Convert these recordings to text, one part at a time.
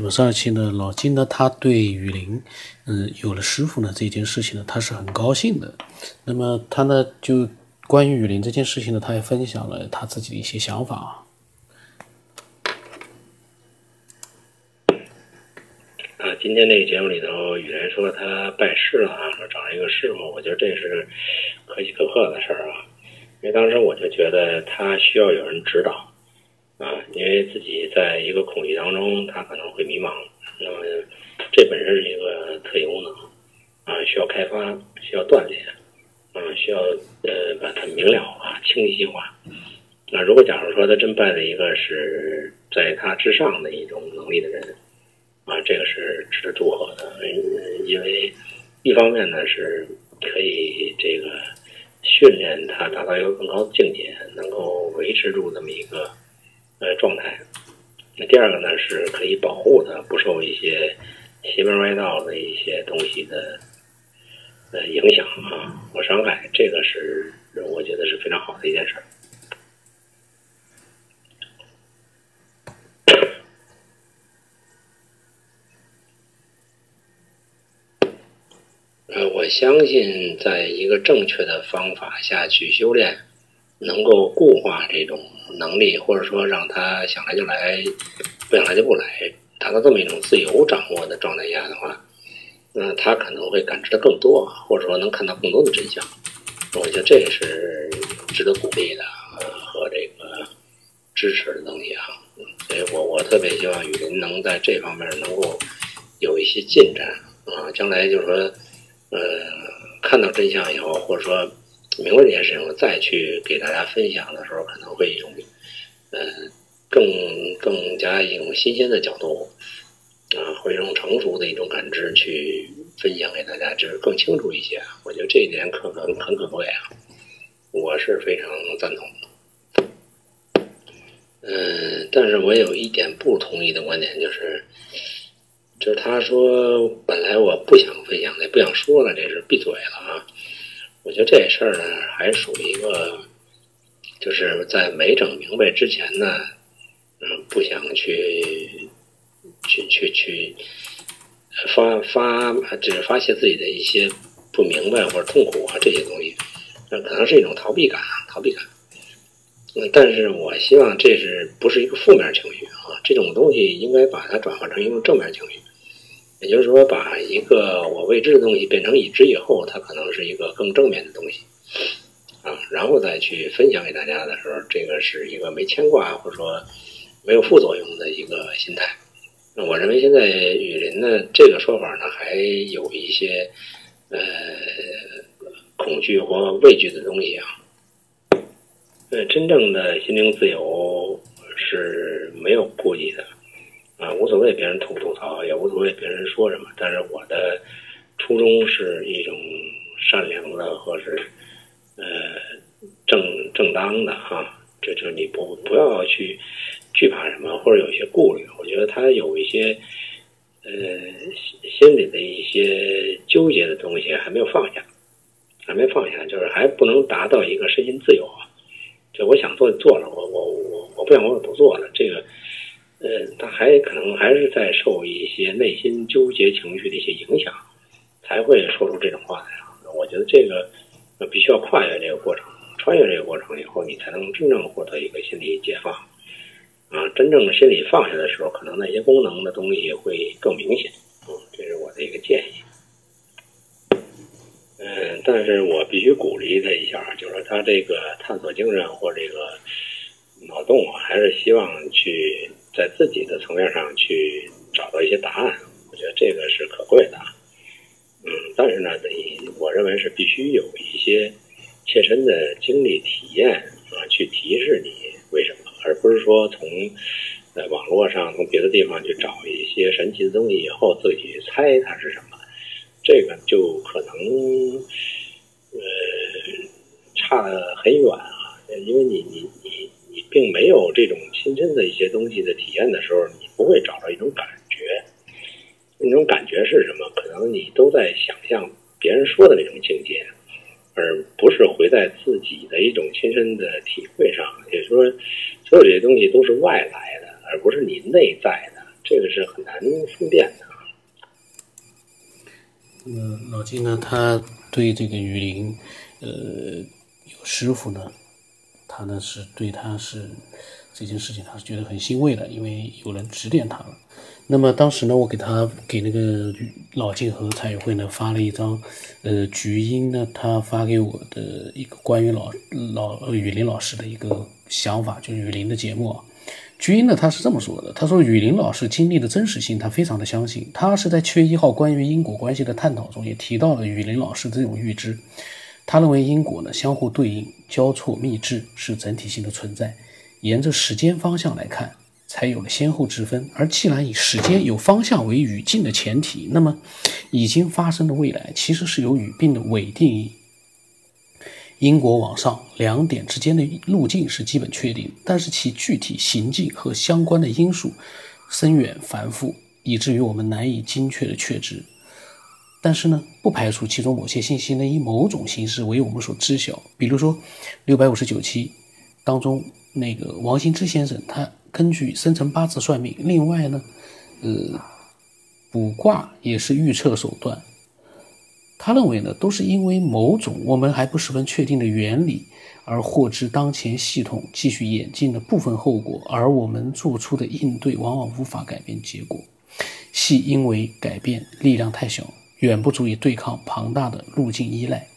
那么上一期呢，老金呢，他对雨林，嗯，有了师傅呢这件事情呢，他是很高兴的。那么他呢，就关于雨林这件事情呢，他也分享了他自己的一些想法啊。啊，今天那个节目里头，雨林说他拜师了啊，说找了一个师傅，我觉得这是可喜可贺的事儿啊。因为当时我就觉得他需要有人指导。啊，因为自己在一个恐惧当中，他可能会迷茫。那么，这本身是一个特异功能，啊，需要开发，需要锻炼，啊，需要呃把它明了化、清晰化。那如果假如说他真拜了一个是在他之上的一种能力的人，啊，这个是值得祝贺的。因为一方面呢是可以这个训练他达到一个更高的境界，能够维持住这么一个。呃，状态。那第二个呢，是可以保护它不受一些邪门歪道的一些东西的呃影响啊或伤害。这个是我觉得是非常好的一件事儿。呃，我相信，在一个正确的方法下去修炼，能够固化这种。能力，或者说让他想来就来，不想来就不来，达到这么一种自由掌握的状态下的话，那他可能会感知的更多，或者说能看到更多的真相。我觉得这也是值得鼓励的和这个支持的东西啊。所以我我特别希望雨林能在这方面能够有一些进展啊，将来就是说，呃，看到真相以后，或者说。明白这件事情，再去给大家分享的时候，可能会用，呃，更更加一种新鲜的角度，啊，会用成熟的一种感知去分享给大家，就是更清楚一些。我觉得这一点可能很可贵啊，我是非常赞同。嗯，但是我有一点不同意的观点，就是，就是他说本来我不想分享的，不想说了，这是闭嘴了啊。我觉得这事儿呢，还属于一个，就是在没整明白之前呢，嗯，不想去，去去去发发，只发泄自己的一些不明白或者痛苦啊这些东西，那可能是一种逃避感，逃避感。嗯，但是我希望这是不是一个负面情绪啊？这种东西应该把它转化成一种正面情绪。也就是说，把一个我未知的东西变成已知以后，它可能是一个更正面的东西，啊，然后再去分享给大家的时候，这个是一个没牵挂或者说没有副作用的一个心态。那我认为现在雨林呢，这个说法呢，还有一些呃恐惧或畏惧的东西啊。呃，真正的心灵自由是没有顾忌的。啊，无所谓别人吐不吐槽，也无所谓别人说什么。但是我的初衷是一种善良的，或是呃正正当的哈。就就你不不要去惧怕什么，或者有一些顾虑。我觉得他有一些呃心里的一些纠结的东西还没有放下，还没放下，就是还不能达到一个身心自由啊。就我想做就做了，我我我我不想我就不做了，这个。呃，他还可能还是在受一些内心纠结情绪的一些影响，才会说出这种话来。我觉得这个必须要跨越这个过程，穿越这个过程以后，你才能真正获得一个心理解放。啊，真正的心理放下的时候，可能那些功能的东西会更明显。嗯，这是我的一个建议。嗯，但是我必须鼓励他一下，就是说他这个探索精神或这个脑洞，还是希望去。在自己的层面上去找到一些答案，我觉得这个是可贵的。嗯，但是呢，你我认为是必须有一些切身的经历体验啊，去提示你为什么，而不是说从在网络上从别的地方去找一些神奇的东西，以后自己猜它是什么，这个就可能呃差得很远啊，因为你你。并没有这种亲身的一些东西的体验的时候，你不会找到一种感觉。那种感觉是什么？可能你都在想象别人说的那种境界，而不是回在自己的一种亲身的体会上。也就是说，所有这些东西都是外来的，而不是你内在的。这个是很难分辨的。那老金呢，他对这个雨林，呃，有师傅呢，他呢是对他是这件事情，他是觉得很欣慰的，因为有人指点他了。那么当时呢，我给他给那个老静和蔡宇慧呢发了一张，呃，菊英呢他发给我的一个关于老老雨林老师的一个想法，就是雨林的节目。菊英呢他是这么说的，他说雨林老师经历的真实性，他非常的相信。他是在七月一号关于因果关系的探讨中也提到了雨林老师这种预知。他认为因果呢相互对应、交错密制是整体性的存在，沿着时间方向来看。才有了先后之分，而既然以时间有方向为语境的前提，那么已经发生的未来其实是由语病的伪定义。因果往上两点之间的路径是基本确定，但是其具体行径和相关的因素深远繁复，以至于我们难以精确的确知。但是呢，不排除其中某些信息能以某种形式为我们所知晓，比如说六百五十九期当中那个王兴之先生他。根据生辰八字算命，另外呢，呃，卜卦也是预测手段。他认为呢，都是因为某种我们还不十分确定的原理，而获知当前系统继续演进的部分后果，而我们做出的应对往往无法改变结果，系因为改变力量太小，远不足以对抗庞大的路径依赖。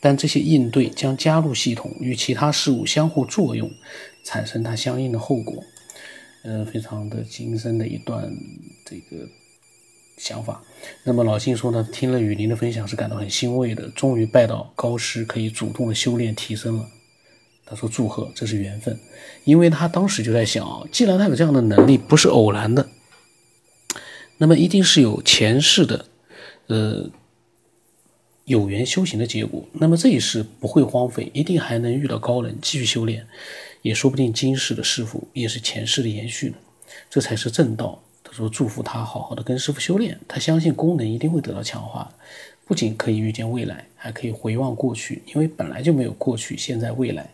但这些应对将加入系统与其他事物相互作用，产生它相应的后果。呃，非常的精深的一段这个想法。那么老信说呢，听了雨林的分享是感到很欣慰的，终于拜到高师，可以主动的修炼提升了。他说祝贺，这是缘分，因为他当时就在想啊，既然他有这样的能力，不是偶然的，那么一定是有前世的呃有缘修行的结果。那么这一世不会荒废，一定还能遇到高人继续修炼。也说不定今世的师傅也是前世的延续呢，这才是正道。他说祝福他好好的跟师傅修炼，他相信功能一定会得到强化，不仅可以预见未来，还可以回望过去，因为本来就没有过去、现在、未来，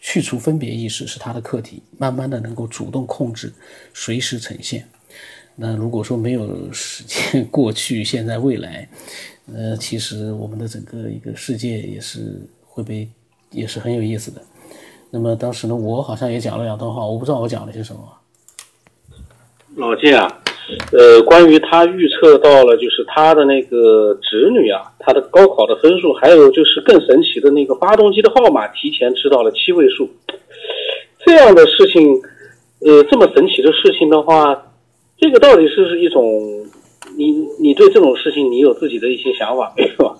去除分别意识是他的课题，慢慢的能够主动控制，随时呈现。那如果说没有时间 过去、现在、未来，呃，其实我们的整个一个世界也是会被，也是很有意思的。那么当时呢，我好像也讲了两段话，我不知道我讲了些什么。老金啊，呃，关于他预测到了，就是他的那个侄女啊，他的高考的分数，还有就是更神奇的那个发动机的号码，提前知道了七位数。这样的事情，呃，这么神奇的事情的话，这个到底是是一种，你你对这种事情，你有自己的一些想法没有？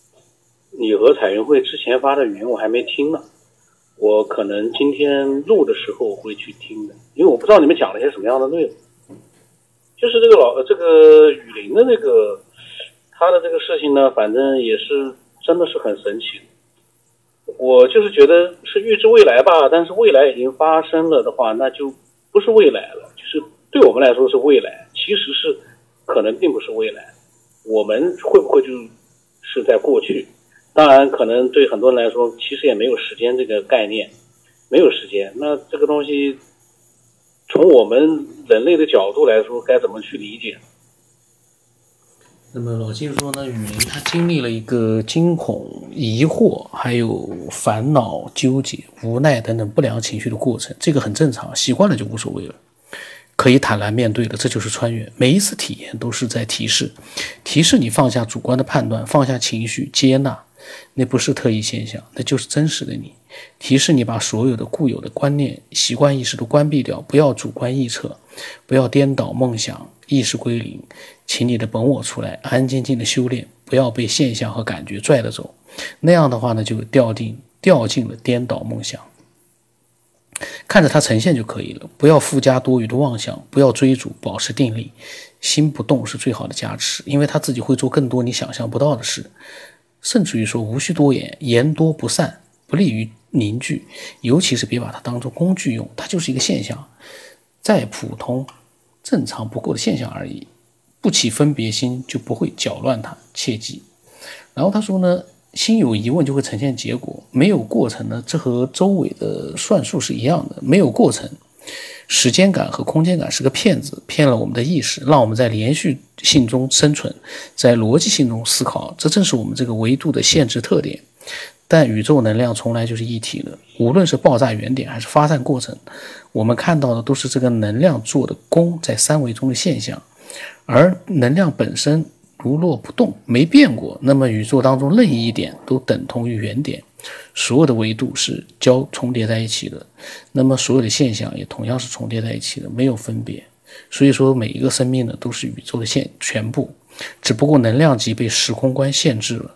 你和彩云会之前发的语音我还没听呢。我可能今天录的时候会去听的，因为我不知道你们讲了些什么样的内容。就是这个老这个雨林的那个他的这个事情呢，反正也是真的是很神奇。我就是觉得是预知未来吧，但是未来已经发生了的话，那就不是未来了。就是对我们来说是未来，其实是可能并不是未来。我们会不会就是在过去？当然，可能对很多人来说，其实也没有时间这个概念，没有时间。那这个东西，从我们人类的角度来说，该怎么去理解？那么老金说呢，雨林他经历了一个惊恐、疑惑，还有烦恼、纠结、无奈等等不良情绪的过程，这个很正常，习惯了就无所谓了。可以坦然面对的，这就是穿越。每一次体验都是在提示，提示你放下主观的判断，放下情绪，接纳。那不是特异现象，那就是真实的你。提示你把所有的固有的观念、习惯意识都关闭掉，不要主观臆测，不要颠倒梦想，意识归零，请你的本我出来，安安静静的修炼，不要被现象和感觉拽着走。那样的话呢，就掉进掉进了颠倒梦想。看着它呈现就可以了，不要附加多余的妄想，不要追逐，保持定力，心不动是最好的加持，因为他自己会做更多你想象不到的事，甚至于说无需多言，言多不善，不利于凝聚，尤其是别把它当做工具用，它就是一个现象，再普通、正常不过的现象而已，不起分别心就不会搅乱它，切记。然后他说呢？心有疑问就会呈现结果，没有过程呢？这和周围的算术是一样的，没有过程，时间感和空间感是个骗子，骗了我们的意识，让我们在连续性中生存，在逻辑性中思考。这正是我们这个维度的限制特点。但宇宙能量从来就是一体的，无论是爆炸原点还是发散过程，我们看到的都是这个能量做的功在三维中的现象，而能量本身如若不动，没变过，那么宇宙当中任意一点都等同于原点。所有的维度是交重叠在一起的，那么所有的现象也同样是重叠在一起的，没有分别。所以说，每一个生命呢，都是宇宙的现全部，只不过能量级被时空观限制了，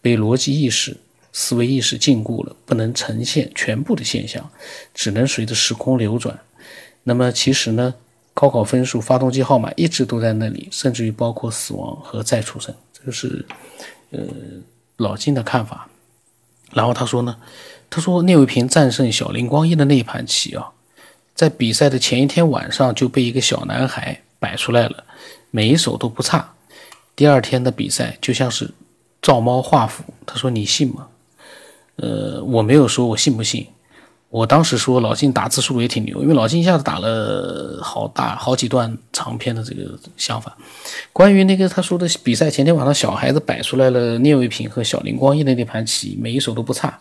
被逻辑意识、思维意识禁锢了，不能呈现全部的现象，只能随着时空流转。那么其实呢，高考分数、发动机号码一直都在那里，甚至于包括死亡和再出生，这个是呃老金的看法。然后他说呢，他说聂卫平战胜小林光一的那一盘棋啊，在比赛的前一天晚上就被一个小男孩摆出来了，每一手都不差。第二天的比赛就像是照猫画虎。他说你信吗？呃，我没有说我信不信。我当时说老金打字速度也挺牛，因为老金一下子打了好大好几段长篇的这个想法。关于那个他说的比赛前天晚上小孩子摆出来了聂卫平和小林光一的那盘棋，每一手都不差，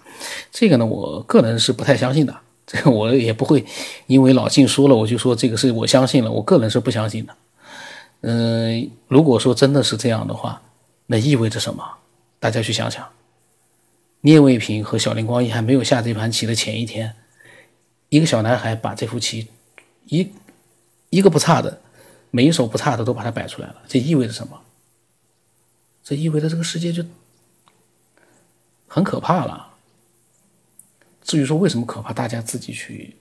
这个呢，我个人是不太相信的。这个我也不会因为老金说了我就说这个是我相信了，我个人是不相信的。嗯，如果说真的是这样的话，那意味着什么？大家去想想。聂卫平和小林光一还没有下这盘棋的前一天，一个小男孩把这副棋一一个不差的，每一手不差的都把它摆出来了，这意味着什么？这意味着这个世界就很可怕了。至于说为什么可怕，大家自己去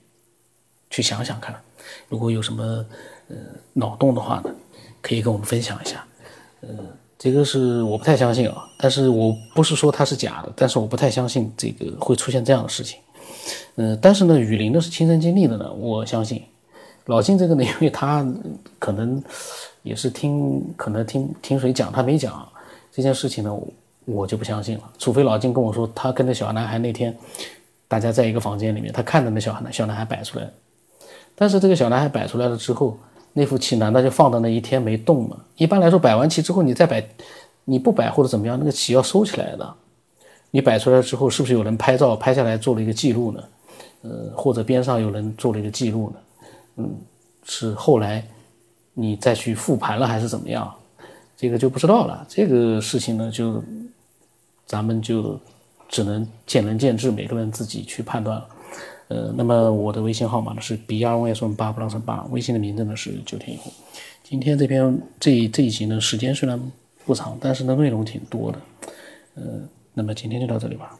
去想想看。如果有什么呃脑洞的话呢，可以跟我们分享一下。嗯。这个是我不太相信啊，但是我不是说它是假的，但是我不太相信这个会出现这样的事情。嗯，但是呢，雨林的是亲身经历的呢，我相信。老金这个呢，因为他可能也是听，可能听听谁讲，他没讲这件事情呢，我就不相信了。除非老金跟我说，他跟那小男孩那天大家在一个房间里面，他看着那小孩小男孩摆出来，但是这个小男孩摆出来了之后。那副棋难道就放到那一天没动吗？一般来说，摆完棋之后你再摆，你不摆或者怎么样，那个棋要收起来的。你摆出来之后，是不是有人拍照拍下来做了一个记录呢？呃，或者边上有人做了一个记录呢？嗯，是后来你再去复盘了还是怎么样？这个就不知道了。这个事情呢，就咱们就只能见仁见智，每个人自己去判断了。呃，那么我的微信号码呢是 b r y s 八不浪乘八，微信的名字呢是九天以后。今天这篇这这一集呢时间虽然不长，但是呢内容挺多的。呃，那么今天就到这里吧。